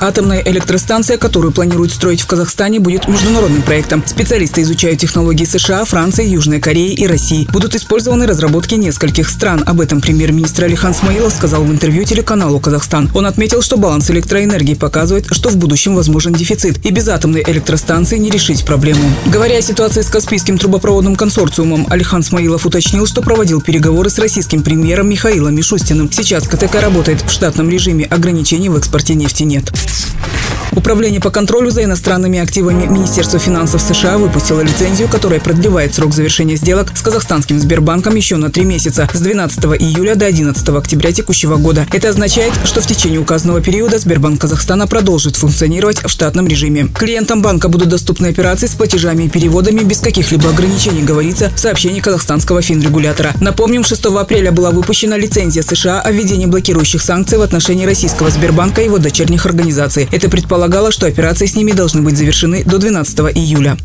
Атомная электростанция, которую планируют строить в Казахстане, будет международным проектом. Специалисты изучают технологии США, Франции, Южной Кореи и России. Будут использованы разработки нескольких стран. Об этом премьер-министр Алихан Смаилов сказал в интервью телеканалу «Казахстан». Он отметил, что баланс электроэнергии показывает, что в будущем возможен дефицит. И без атомной электростанции не решить проблему. Говоря о ситуации с Каспийским трубопроводным консорциумом, Алихан Смаилов уточнил, что проводил переговоры с российским премьером Михаилом Мишустиным. Сейчас КТК работает в штатном режиме, ограничений в экспорте нефти нет. Управление по контролю за иностранными активами Министерства финансов США выпустило лицензию, которая продлевает срок завершения сделок с казахстанским Сбербанком еще на три месяца, с 12 июля до 11 октября текущего года. Это означает, что в течение указанного периода Сбербанк Казахстана продолжит функционировать в штатном режиме. Клиентам банка будут доступны операции с платежами и переводами без каких-либо ограничений, говорится в сообщении казахстанского финрегулятора. Напомним, 6 апреля была выпущена лицензия США о введении блокирующих санкций в отношении российского Сбербанка и его дочерних организаций. Это предполагало, что операции с ними должны быть завершены до 12 июля.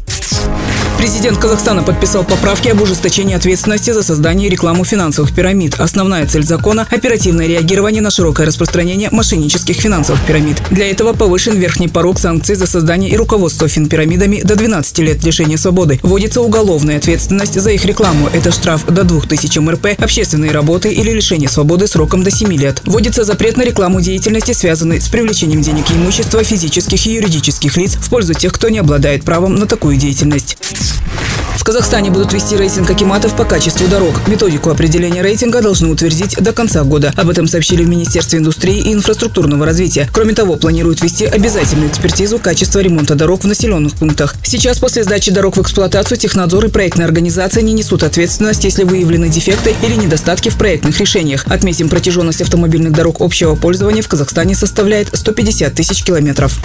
Президент Казахстана подписал поправки об ужесточении ответственности за создание и рекламу финансовых пирамид. Основная цель закона – оперативное реагирование на широкое распространение мошеннических финансовых пирамид. Для этого повышен верхний порог санкций за создание и руководство финпирамидами до 12 лет лишения свободы. Вводится уголовная ответственность за их рекламу. Это штраф до 2000 МРП, общественные работы или лишение свободы сроком до 7 лет. Вводится запрет на рекламу деятельности, связанной с привлечением денег и имущества физических и юридических лиц в пользу тех, кто не обладает правом на такую деятельность. Peace. В Казахстане будут вести рейтинг акиматов по качеству дорог. Методику определения рейтинга должны утвердить до конца года. Об этом сообщили в Министерстве индустрии и инфраструктурного развития. Кроме того, планируют вести обязательную экспертизу качества ремонта дорог в населенных пунктах. Сейчас после сдачи дорог в эксплуатацию технадзор и проектная организация не несут ответственность, если выявлены дефекты или недостатки в проектных решениях. Отметим, протяженность автомобильных дорог общего пользования в Казахстане составляет 150 тысяч километров.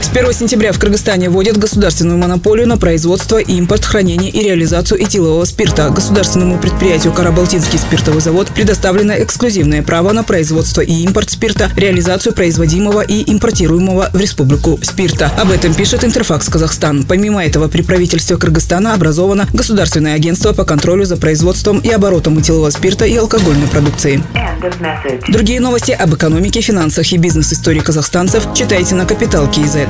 С 1 сентября в Кыргызстане вводят государственную монополию на производство, импорт, хранение и реализацию этилового спирта. Государственному предприятию «Карабалтинский спиртовый завод» предоставлено эксклюзивное право на производство и импорт спирта, реализацию производимого и импортируемого в республику спирта. Об этом пишет Интерфакс Казахстан. Помимо этого, при правительстве Кыргызстана образовано Государственное агентство по контролю за производством и оборотом этилового спирта и алкогольной продукции. Другие новости об экономике, финансах и бизнес-истории казахстанцев читайте на Капитал Киезет.